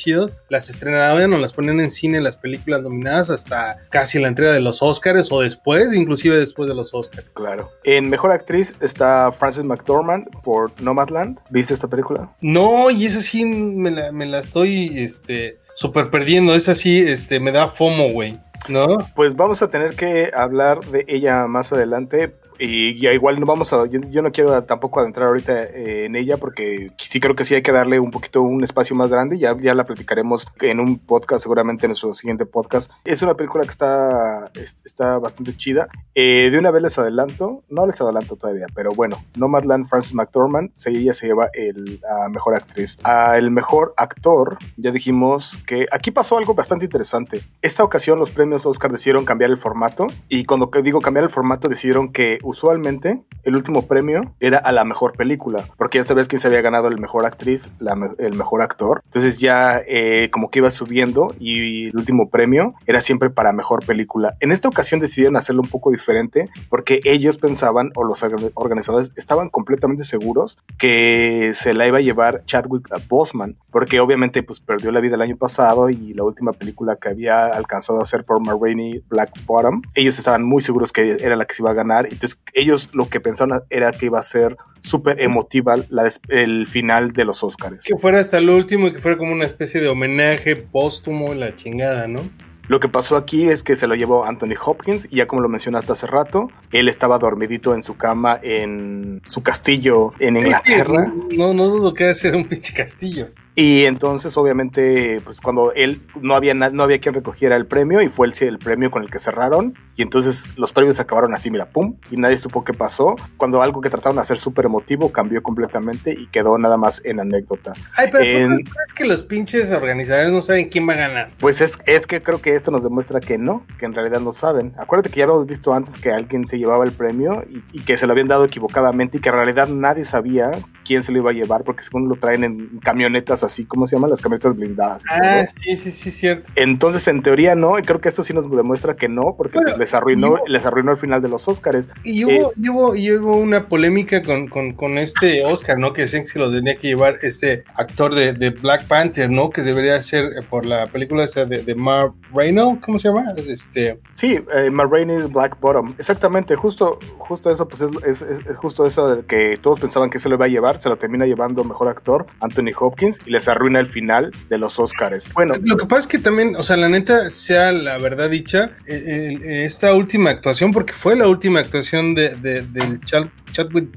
las estrenaban o las ponían en cine las películas nominadas hasta casi la entrega de los Oscars o después, inclusive después de los Oscars. Claro. En mejor actriz está Frances McDormand por Nomadland. ¿Viste esta película? No, y esa sí me la, me la estoy este super perdiendo. Esa sí este, me da FOMO, güey. ¿No? Pues vamos a tener que hablar de ella más adelante. Y ya igual no vamos a, yo, yo no quiero tampoco adentrar ahorita eh, en ella porque sí creo que sí hay que darle un poquito un espacio más grande. Ya, ya la platicaremos en un podcast, seguramente en nuestro siguiente podcast. Es una película que está, es- está bastante chida. Eh, de una vez les adelanto, no les adelanto todavía, pero bueno, Nomadland Frances McDormand, ella se lleva el a mejor actriz. A el mejor actor, ya dijimos que aquí pasó algo bastante interesante. Esta ocasión los premios Oscar decidieron cambiar el formato y cuando digo cambiar el formato decidieron que usualmente el último premio era a la mejor película, porque ya sabes quién se había ganado el mejor actriz, el mejor actor. Entonces ya eh, como que iba subiendo y el último premio era siempre para mejor película. En esta ocasión decidieron hacerlo un poco diferente porque ellos pensaban o los orga- organizadores estaban completamente seguros que se la iba a llevar Chadwick Boseman, porque obviamente pues perdió la vida el año pasado y la última película que había alcanzado a hacer por Ma Rainey, Black Bottom, ellos estaban muy seguros que era la que se iba a ganar, entonces ellos lo que pensaban era que iba a ser súper emotiva la el final de los Oscars. Que fuera hasta el último y que fuera como una especie de homenaje póstumo, la chingada, ¿no? Lo que pasó aquí es que se lo llevó Anthony Hopkins y ya como lo mencionaste hace rato, él estaba dormidito en su cama en su castillo en Sí, Inglaterra. No, no dudo que ser un pinche castillo. Y entonces, obviamente, pues cuando él no había no había quien recogiera el premio y fue el, el premio con el que cerraron. Y entonces los premios acabaron así, mira, pum, y nadie supo qué pasó. Cuando algo que trataron de hacer súper emotivo cambió completamente y quedó nada más en anécdota. Ay, pero En- ¿por qué crees que los pinches organizadores no saben quién va a ganar? Pues es, es que creo que esto nos demuestra que no, que en realidad no saben. Acuérdate que ya habíamos visto antes que alguien se llevaba el premio y, y que se lo habían dado equivocadamente y que en realidad nadie sabía quién se lo iba a llevar porque según lo traen en camionetas así, ¿cómo se llaman? Las camionetas blindadas. Ah, sí, sí, sí, cierto. Entonces, en teoría no, y creo que esto sí nos demuestra que no, porque Bueno, pues, les arruinó, les arruinó el final de los Óscares. Y Eh, hubo, y hubo, y hubo una polémica con, con, con este Oscar, ¿no? Que decían que se lo tenía que llevar este actor de, de Black Panther, ¿no? Que debería ser eh, por la película esa de, de Mark Reynolds, ¿cómo se llama? Este, Sí, eh, Ma Rainey's Black Bottom. Exactamente, justo, justo eso, pues es, es- es- justo eso que todos pensaban que se lo iba a llevar, se lo termina llevando mejor actor, Anthony Hopkins, y les arruina el final de los Óscares. Bueno, Lo que pasa es que también, o sea, la neta, sea la verdad dicha, eh, eh, esta última actuación, porque fue la última actuación de, de- del Chad- Chadwick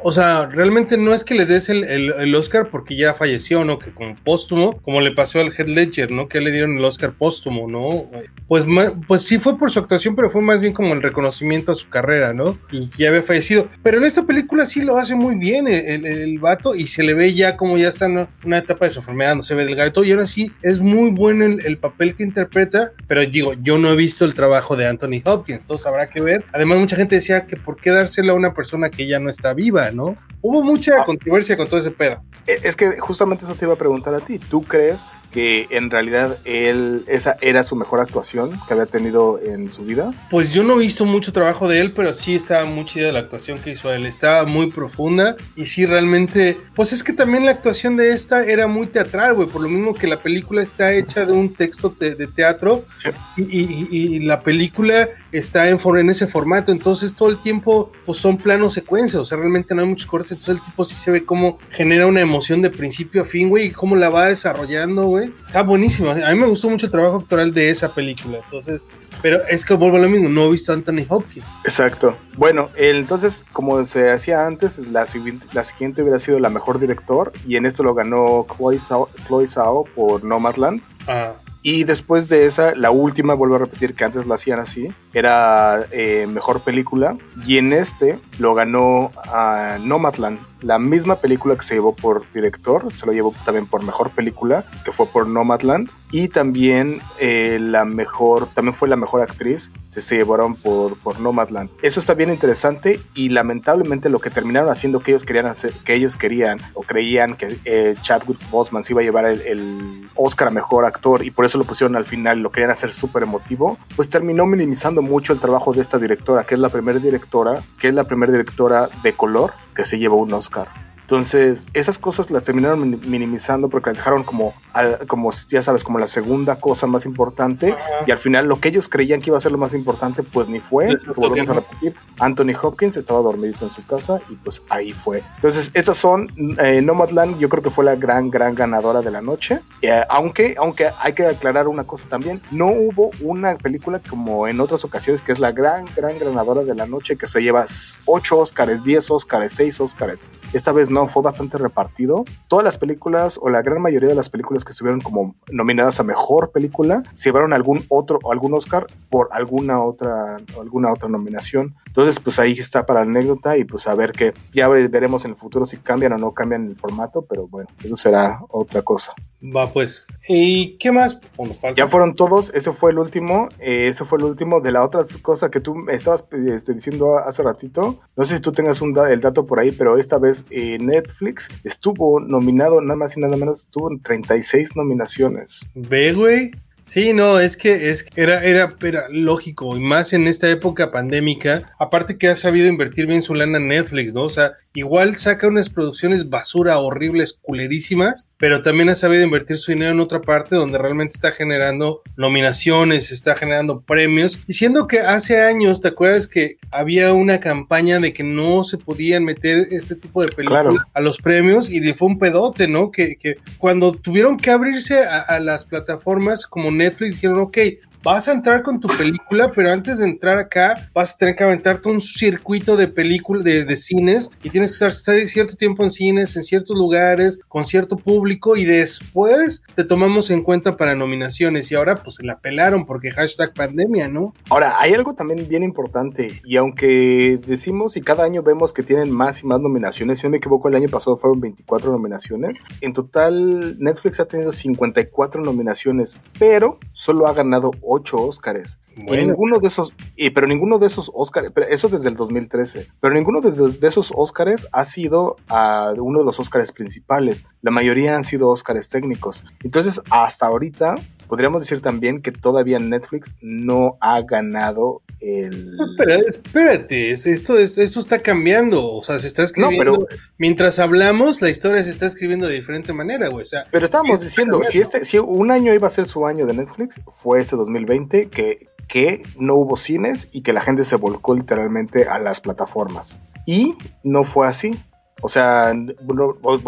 o sea, realmente no es que le des el, el- el Oscar porque ya falleció, ¿no? Que como póstumo, como le pasó al Head Ledger, ¿no? Que le dieron el Oscar póstumo, ¿no? Pues, pues sí fue por su actuación, pero fue más bien como el reconocimiento a su carrera, ¿no? Y que ya había fallecido. Pero en esta película sí lo hace muy bien el, el- vato y se le ve ya como ya está en una etapa de su enfermedad, no se ve delgado y ahora sí es muy bueno el, el papel que interpreta, pero digo, yo no he visto el trabajo de Anthony Hopkins, entonces habrá que ver. Además, mucha gente decía que por qué dársela a una persona que ya no está viva, ¿no? Hubo mucha controversia con todo ese pedo. eh, es que justamente eso te iba a preguntar a ti. ¿Tú crees que en realidad él, esa era su mejor actuación que había tenido en su vida? Pues yo no he visto mucho trabajo de él, pero sí estaba muy chida la actuación que hizo él. Estaba muy profunda y sí realmente, pues es que también la actuación de esta era muy teatral, güey. Por lo mismo que la película está hecha de un texto de, de teatro Sí. y, y- y- y la película está en, for- en ese formato. Entonces todo el tiempo, pues son planos secuencias. O sea, realmente no hay muchos cortes. Entonces el tipo sí se ve cómo genera una emoción de principio a fin, güey, y cómo la va desarrollando, güey. Está buenísimo. A mí me gustó mucho el trabajo actoral de esa película. Entonces, pero es que vuelvo a lo mismo, no he visto a Anthony Hopkins. Exacto. Bueno, entonces, como se hacía antes, la, siguiente- la siguiente hubiera sido la mejor director, y en esto lo ganó Chloe Zhao, Chloe Zhao por Nomadland. Ah, Y después de esa, la última, vuelvo a repetir que antes la hacían así, era eh, mejor película. Y en este lo ganó a Nomadland, la misma película que se llevó por director, se lo llevó también por mejor película, que fue por Nomadland. Y también eh, la mejor, también fue la mejor actriz, se, se llevaron por, por Nomadland. Eso está bien interesante y lamentablemente lo que terminaron haciendo que ellos querían hacer, que ellos querían o creían que eh, Chadwick Boseman se iba a llevar el, el Oscar a mejor actor y por eso lo pusieron al final, lo querían hacer súper emotivo, pues terminó minimizando mucho el trabajo de esta directora, que es la primera directora, que es la primera directora de color que se llevó un Oscar. Entonces, esas cosas las terminaron min- minimizando porque las dejaron como, como, ya sabes, como la segunda cosa más importante. Y al final, lo que ellos creían que iba a ser lo más importante, pues ni fue. Lo volvemos a repetir. Anthony Hopkins estaba dormidito en su casa y pues ahí fue. Entonces, estas son, eh, Nomadland, yo creo que fue la gran, gran ganadora de la noche. Eh, aunque, aunque hay que aclarar una cosa también, no hubo una película como en otras ocasiones que es la gran, gran ganadora de la noche que se lleva 8 Oscars, 10 Oscars, 6 Oscars. Esta vez no, fue bastante repartido. Todas las películas o la gran mayoría de las películas que estuvieron como nominadas a mejor película se llevaron algún otro o algún Oscar por alguna otra alguna otra nominación. Entonces, pues ahí está para la anécdota y pues a ver que ya ve- veremos en el futuro si cambian o no cambian el formato, pero bueno, eso será otra cosa. va pues. ¿Y qué más? Ya fueron todos, ese fue el último, eh, ese fue el último de la otra cosa que tú me estabas este, diciendo hace ratito. No sé si tú tengas un da- el dato por ahí, pero esta vez eh, Netflix estuvo nominado nada más y nada menos, estuvo en 36 nominaciones. Ve, güey. Sí, no, es que, es que era, era, era lógico, y más en esta época pandémica, aparte que ha sabido invertir bien su lana en Netflix, ¿no? O sea, igual saca unas producciones basura horribles, culerísimas, pero también ha sabido invertir su dinero en otra parte donde realmente está generando nominaciones, está generando premios, y siendo que hace años, ¿te acuerdas que había una campaña de que no se podían meter este tipo de películas Claro. a los premios y fue un pedote, ¿no? Que, que cuando tuvieron que abrirse a, a las plataformas como Netflix dijeron, ok, vas a entrar con tu película, pero antes de entrar acá vas a tener que aventarte un circuito de películas, de, de cines, y tienes que estar cierto tiempo en cines, en ciertos lugares, con cierto público, y después te tomamos en cuenta para nominaciones. Y ahora pues se la pelaron porque hashtag pandemia, ¿no? Ahora, hay algo también bien importante, y aunque decimos y cada año vemos que tienen más y más nominaciones, si no me equivoco, el año pasado fueron 24 nominaciones, en total Netflix ha tenido 54 nominaciones, pero solo ha ganado 8 Óscares. Y Bueno, ninguno de esos, y, pero ninguno de esos Oscars, eso desde el 2013, pero ninguno de esos, de esos Oscars ha sido ah, uno de los Oscars principales. La mayoría han sido Oscars técnicos. Entonces, hasta ahorita, podríamos decir también que todavía Netflix no ha ganado el. No, pero espérate, es- esto, es, esto está cambiando, o sea, se está No, escribiendo. pero, Mientras hablamos, la historia se está escribiendo de diferente manera, güey. O sea, pero estábamos diciendo, si, este, si un año iba a ser su año de Netflix, fue este 2020, que, que no hubo cines y que la gente se volcó literalmente a las plataformas. Y no fue así. O sea,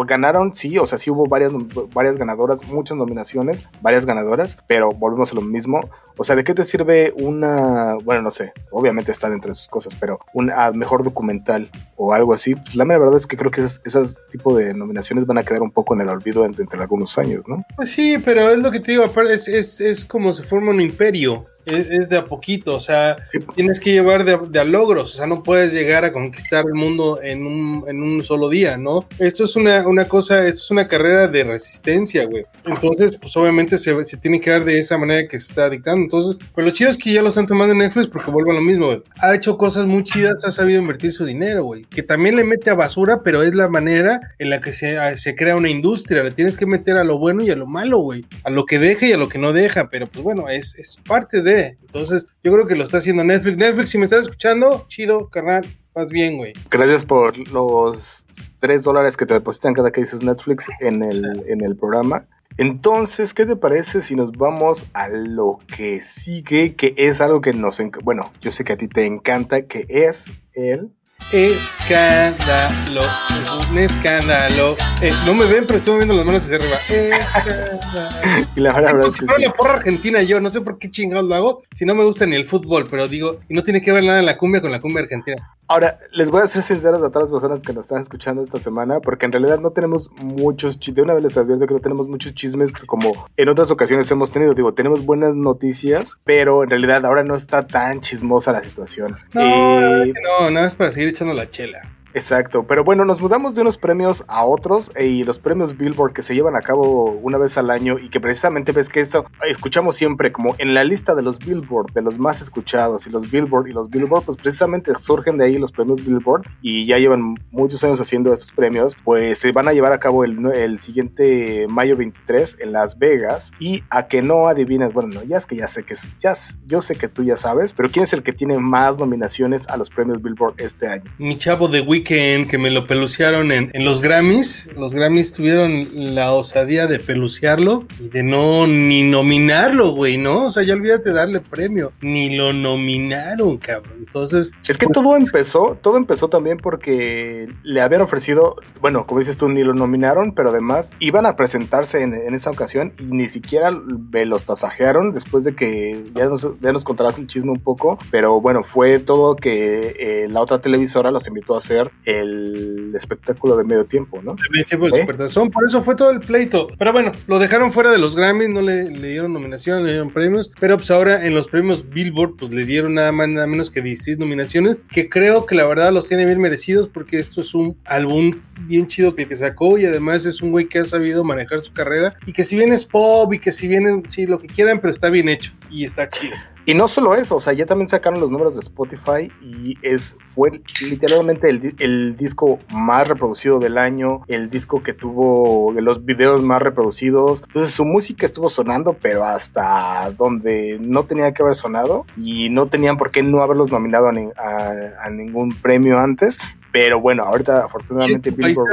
ganaron, sí, o sea, sí hubo varias, varias ganadoras, muchas nominaciones, varias ganadoras, pero volvemos a lo mismo. O sea, ¿de qué te sirve una, bueno, no sé, obviamente está dentro de sus cosas, pero un ah, mejor documental o algo así? Pues la verdad es que creo que esas, tipo de nominaciones van a quedar un poco en el olvido entre, entre algunos años, ¿no? Pues sí, pero es lo que te digo, es, es, es como se forma un imperio. Es, es de a poquito, o sea, tienes que llevar de, de a logros, o sea, no puedes llegar a conquistar el mundo en un, en un solo día, ¿no? Esto es una, una cosa, esto es una carrera de resistencia, güey. Entonces, pues obviamente se, se tiene que dar de esa manera que se está dictando. Entonces, pues lo chido es que ya lo están tomando en Netflix porque vuelvo a lo mismo, güey. Ha hecho cosas muy chidas, ha sabido invertir su dinero, güey. Que también le mete a basura, pero es la manera en la que se, se crea una industria. Le tienes que meter a lo bueno y a lo malo, güey. A lo que deja y a lo que no deja. Pero pues bueno, es, es parte de. Entonces, yo creo que lo está haciendo Netflix. Netflix, si me estás escuchando, chido, carnal. Vas bien, güey. Gracias por los 3 dólares que te depositan cada que dices Netflix en el, en el programa. Entonces, ¿qué te parece si nos vamos a lo que sigue? Que es algo que nos... Bueno, yo sé que a ti te encanta, que es el... Escándalo, es un escándalo. Eh, no me ven, pero estoy moviendo las manos hacia arriba. Escándalo. Y la verdad es fuera sí. la porra argentina yo, no sé por qué chingados lo hago, si no me gusta ni el fútbol, pero digo, y no tiene que ver nada en la cumbia con la cumbia argentina. Ahora, les voy a ser sinceros a todas las personas que nos están escuchando esta semana, porque en realidad no tenemos muchos chismes. De una vez les advierto que no tenemos muchos chismes como en otras ocasiones hemos tenido. Digo, tenemos buenas noticias, pero en realidad ahora no está tan chismosa la situación. No, Eh, no, nada más para seguir echando la chela. Exacto, pero bueno, nos mudamos de unos premios a otros eh, y los premios Billboard que se llevan a cabo una vez al año y que precisamente ves que eso escuchamos siempre como en la lista de los Billboard, de los más escuchados y los Billboard y los Billboard, pues precisamente surgen de ahí los premios Billboard y ya llevan muchos años haciendo estos premios, pues se van a llevar a cabo el, el siguiente mayo 23 en Las Vegas y a que no adivines, bueno, no, ya es que ya sé que es, ya, yo sé que tú ya sabes, pero ¿quién es el que tiene más nominaciones a los premios Billboard este año? Mi chavo de Weekend, que me lo pelucearon en, en los Grammys, los Grammys tuvieron la osadía de pelucearlo y de no ni nominarlo, güey, ¿no? O sea, ya olvídate de darle premio, ni lo nominaron, cabrón. Entonces, Es que todo empezó, todo empezó también porque le habían ofrecido, bueno, como dices tú, ni lo nominaron, pero además iban a presentarse en, en esa ocasión y ni siquiera me los tasajearon después de que ya nos, ya nos contarás el chisme un poco, pero bueno, fue todo que eh, la otra televisora los invitó a hacer el espectáculo de medio tiempo, ¿no? También tiempo del ¿Eh? Supertazón, por eso fue todo el pleito. Pero bueno, lo dejaron fuera de los Grammys, no le, le dieron nominación, le dieron premios. Pero pues ahora en los premios Billboard, pues le dieron nada más, nada menos que 16 nominaciones, que creo que la verdad los tiene bien merecidos porque esto es un álbum bien chido que, que sacó y además es un güey que ha sabido manejar su carrera y que si bien es pop y que si bien es, sí, lo que quieran, pero está bien hecho y está chido. Y no solo eso, o sea, ya también sacaron los números de Spotify y es fue literalmente el, el disco más reproducido del año, el disco que tuvo los videos más reproducidos. Entonces su música estuvo sonando, pero hasta donde no tenía que haber sonado y no tenían por qué no haberlos nominado a, ni- a- a ningún premio antes. Pero bueno, ahorita afortunadamente Billboard.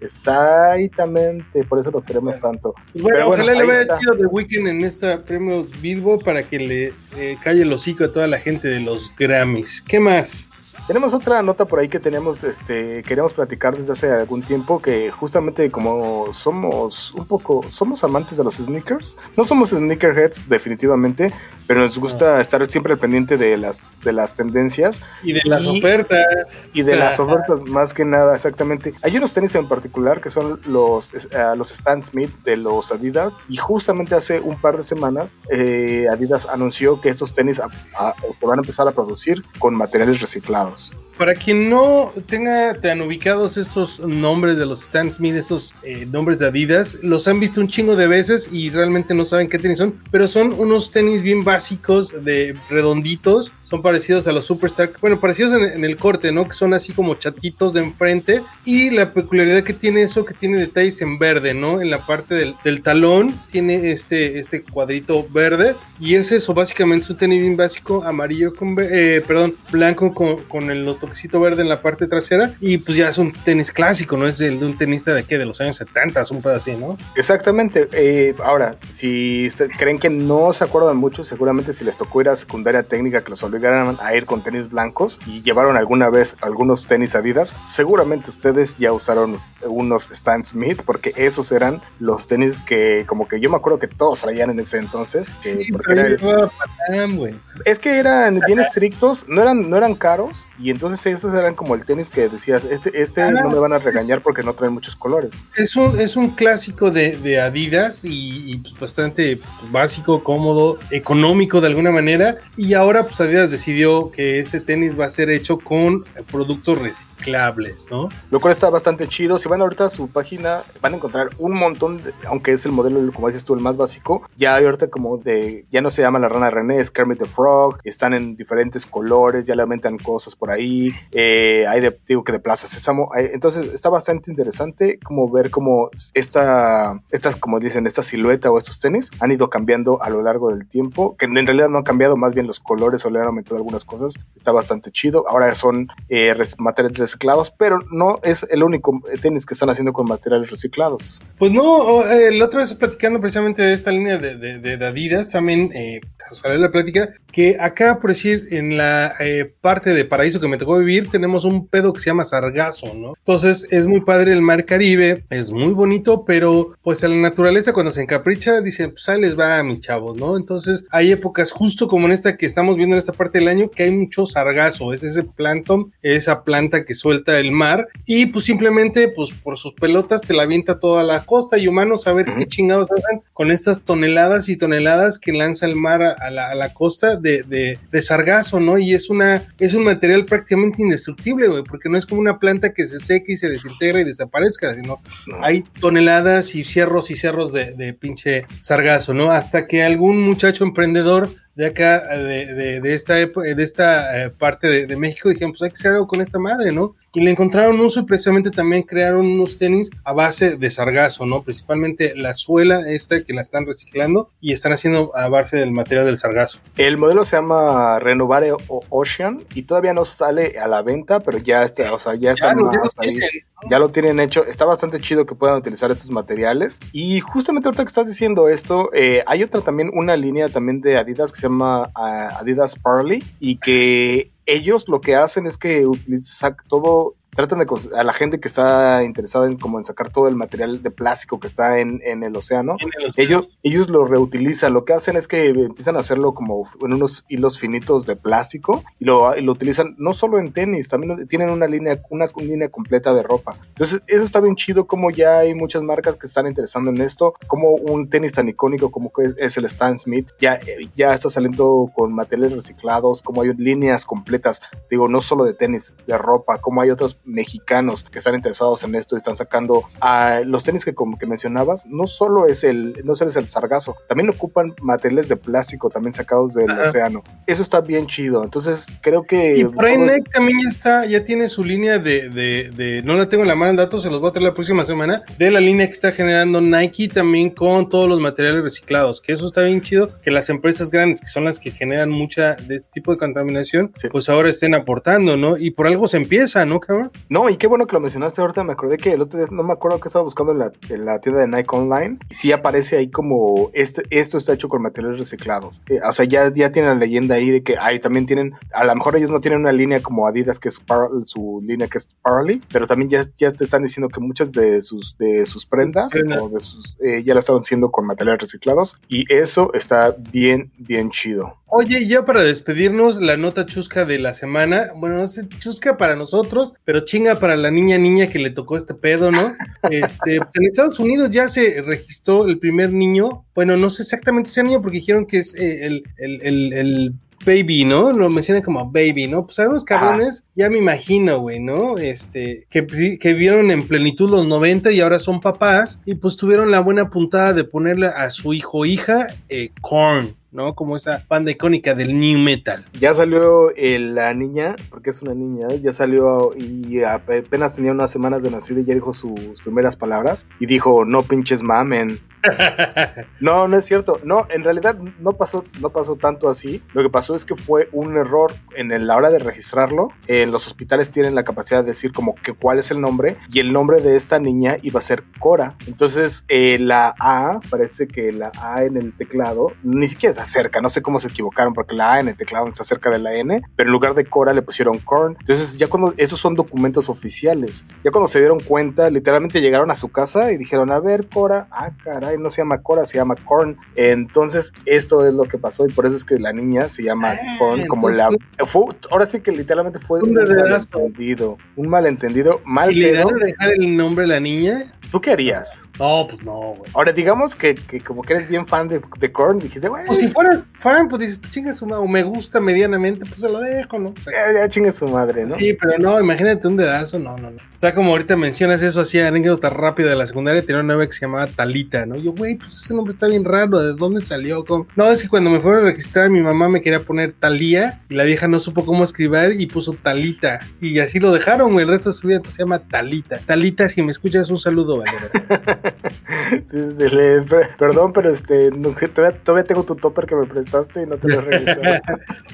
Exactamente, por eso lo queremos tanto. Pues bueno, Pero bueno, ojalá le vaya está. chido de Weekend en esta premios Billboard para que le eh, calle el hocico a toda la gente de los Grammys. ¿Qué más? Tenemos otra nota por ahí que tenemos, este, queríamos platicar desde hace algún tiempo que justamente como somos un poco, somos amantes de los sneakers, no somos sneakerheads definitivamente, pero nos gusta estar siempre al pendiente de las, de las tendencias Y de las Y- ofertas. y de las ofertas más que nada, exactamente. Hay unos tenis en particular que son los, eh, los Stan Smith de los Adidas y justamente hace un par de semanas eh, Adidas anunció que estos tenis a- a- se van a empezar a producir con materiales reciclados. Para quien no tenga tan ubicados estos nombres de los Stan Smith, esos eh, nombres de Adidas, los han visto un chingo de veces y realmente no saben qué tenis son, pero son unos tenis bien básicos, de redonditos, son parecidos a los Superstar, bueno, parecidos en, en el corte, ¿no? Que son así como chatitos de enfrente y la peculiaridad que tiene eso, que tiene detalles en verde, ¿no? En la parte del, del talón tiene este, este cuadrito verde y es eso, básicamente es un tenis bien básico, amarillo con, eh, perdón, blanco con, con el toquecito verde en la parte trasera y pues ya es un tenis clásico, ¿no? Es el de un tenista de qué, de los años 70, un pedo así, ¿no? Exactamente. eh, ahora, si creen que no se acuerdan mucho, seguramente si les tocó ir a secundaria técnica que los obligaran a ir con tenis blancos y llevaron alguna vez algunos tenis Adidas, seguramente ustedes ya usaron us- unos Stan Smith porque esos eran los tenis que como que yo me acuerdo que todos traían en ese entonces. que- Sí, porque pero era yo el- es que eran bien estrictos, no eran, no eran caros y entonces esos eran como el tenis que decías, este, este Ah, no me van a regañar porque no traen muchos colores. Es un, es un clásico de, de Adidas y, y, pues, bastante básico, cómodo, económico de alguna manera. Y ahora pues Adidas decidió que ese tenis va a ser hecho con productos reciclables, ¿no? Lo cual está bastante chido. Si van ahorita a su página, van a encontrar un montón, aunque es el modelo, como dices tú, el más básico. Ya hay ahorita como de, ya no se llama la rana René, es Kermit the Frog. Están en diferentes colores, ya le aumentan cosas por ahí. eh, hay de, digo que de Plaza Sésamo. entonces está bastante interesante como ver cómo esta, estas, como dicen, esta silueta o estos tenis han ido cambiando a lo largo del tiempo. Que en realidad no han cambiado, más bien los colores o le aumentado algunas cosas. Está bastante chido. Ahora son eh, materiales reciclados, pero no es el único tenis que están haciendo con materiales reciclados. Pues no, o, eh, la otra vez platicando precisamente de esta línea de, de- de Adidas, también eh, salió la plática que acá, por decir, en la eh, parte de paraíso que me tocó vivir, tenemos un pedo que se llama sargazo, ¿no? Entonces es muy padre el mar Caribe, es muy bonito, pero pues a la naturaleza cuando se encapricha, dice, pues ahí les va a mis chavos, ¿no? Entonces hay épocas justo como en esta que estamos viendo en esta parte del año que hay mucho sargazo, es ese plancton, esa planta que suelta el mar y pues simplemente pues por sus pelotas te la avienta toda la costa y humanos a ver qué chingados hacen con estas toneladas y toneladas que lanza el mar a, la, a la costa de, de, de sargazo, ¿no? Y es una es un material prácticamente indestructible, güey, porque no es como una planta que se seque y se desintegra y desaparezca, sino hay toneladas y cerros y cerros de, de pinche sargazo, ¿no? Hasta que algún muchacho emprendedor de acá, de, de, de esta, epo- de esta eh, parte de, de México, dijeron, pues hay que hacer algo con esta madre, ¿no? Y le encontraron uso y precisamente también crearon unos tenis a base de sargazo, ¿no? Principalmente la suela esta que la están reciclando y están haciendo a base del material del sargazo. El modelo se llama Renovare Ocean y todavía no sale a la venta, pero ya está, o sea, ya está lo- ya más lo tienen, Ya lo tienen hecho. Está bastante chido que puedan utilizar estos materiales. Y justamente ahorita que estás diciendo esto, eh, hay otra también, una línea también de Adidas que se llama ah, Adidas Parley y que ellos lo que hacen es que utilizan todo tratan de a la gente que está interesada en como en sacar todo el material de plástico que está en, en el océano ellos, ellos lo reutilizan, lo que hacen es que empiezan a hacerlo como en unos hilos finitos de plástico y lo, y lo utilizan no solo en tenis, también tienen una línea, una, línea completa de ropa. Entonces, eso está bien chido, como ya hay muchas marcas que están interesando en esto, como un tenis tan icónico como que es el Stan Smith, ya, ya está saliendo con materiales reciclados, como hay líneas completas, digo, no solo de tenis, de ropa, como hay otros mexicanos que están interesados en esto y están sacando a los tenis que como que mencionabas, no solo es el, no solo es el sargazo, también ocupan materiales de plástico también sacados del Ajá. océano. Eso está bien chido. Entonces creo que Y por ahí Nike también ya está, ya tiene su línea de, de, de- no la tengo en la mano el dato, se los voy a traer la próxima semana, de la línea que está generando Nike también con todos los materiales reciclados, que eso está bien chido, que las empresas grandes, que son las que generan mucha de este tipo de contaminación, Sí. pues ahora estén aportando, ¿no? Y por algo se empieza, ¿no, cabrón? No, y qué bueno que lo mencionaste ahorita. Me acordé que el otro día, no me acuerdo que estaba buscando en la, en la tienda de Nike Online. Y sí aparece ahí como este, esto está hecho con materiales reciclados. Eh, o sea, ya, ya tienen la leyenda ahí de que ahí también tienen, a lo mejor ellos no tienen una línea como Adidas, que es su línea que es Parley, pero también ya, ya te están diciendo que muchas de sus, de sus prendas Prendas. o de sus, eh, ya la están haciendo con materiales reciclados. Y eso está bien, bien chido. Oye, ya para despedirnos, la nota chusca de la semana. Bueno, no sé, chusca para nosotros, pero chinga para la niña niña que le tocó este pedo, ¿no? Este, pues en Estados Unidos ya se registró el primer niño. Bueno, no sé exactamente ese niño porque dijeron que es eh, el, el, el, el Baby, ¿no? Lo mencionan como Baby, ¿no? Pues algunos cabrones, ya me imagino, güey, ¿no? Este, que, que vieron en plenitud los 90 y ahora son papás y pues tuvieron la buena puntada de ponerle a su hijo hija eh, Korn, ¿no? Como esa banda icónica del New Metal. Ya salió eh, la niña, porque es una niña, ya salió y apenas tenía unas semanas de nacida y ya dijo sus primeras palabras y dijo, no pinches mamen. No, no es cierto. No, en realidad no pasó, no pasó tanto así. Lo que pasó es que fue un error en la hora de registrarlo. En los hospitales tienen la capacidad de decir como que cuál es el nombre y el nombre de esta niña iba a ser Cora. Entonces eh, la A, parece que la A en el teclado ni siquiera está cerca. No sé cómo se equivocaron porque la A en el teclado está cerca de la N, pero en lugar de Cora le pusieron Korn. Entonces ya cuando esos son documentos oficiales, ya cuando se dieron cuenta, literalmente llegaron a su casa y dijeron, a ver, Cora, ah, caray, no se llama Cora, se llama Korn. Entonces, esto es lo que pasó y por eso es que la niña se llama Ah, Korn, como la... Fue, ahora sí que literalmente fue Un malentendido. Un malentendido, mal ¿Y le a dejar el nombre a la niña? ¿Tú qué harías? No, pues no, güey. Ahora, digamos que, que como que eres bien fan de, de Korn, dijiste, güey, Pues si fuera fan, pues dices, chinga su madre, o me gusta medianamente, pues se lo dejo, ¿no? O sea, ya, ya chingue su madre, ¿no? Sí, pero no, imagínate un dedazo, no, no, no. O sea, como ahorita mencionas eso así, anécdota rápida de la secundaria, tenía una novia que se llamaba Talita, ¿no? Yo, güey, pues ese nombre está bien raro, ¿de dónde salió? ¿Cómo? No, es que cuando me fueron a registrar, mi mamá me quería poner Talía y la vieja no supo cómo escribir y puso Talita. Y así lo dejaron, güey, el resto de su vida entonces se llama Talita. Talita, si me escuchas, un saludo, vale. Perdón, pero este, todavía, todavía tengo tu topper que me prestaste y no te lo he regresado.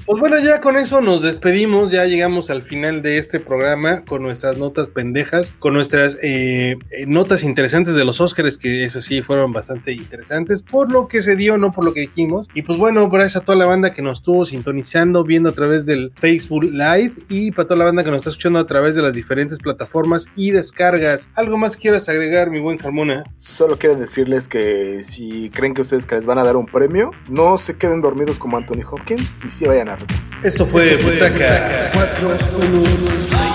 Pues bueno, ya con eso nos despedimos, ya llegamos al final de este programa con nuestras notas pendejas, con nuestras eh, eh, notas interesantes de los Óscares, que eso sí fueron bastante interesantes, por lo que se dio, no por lo que dijimos. Y pues bueno, gracias a toda la banda que nos estuvo sintonizando, viendo a través del Facebook Live y para toda la banda que nos está escuchando a través de las diferentes plataformas y descargas. ¿Algo más quieras agregar, mi buen Carmona? Solo quiero decirles que si creen que ustedes que les van a dar un premio, no se queden dormidos como Anthony Hopkins y sí vayan a. Esto fue Butaca 4 con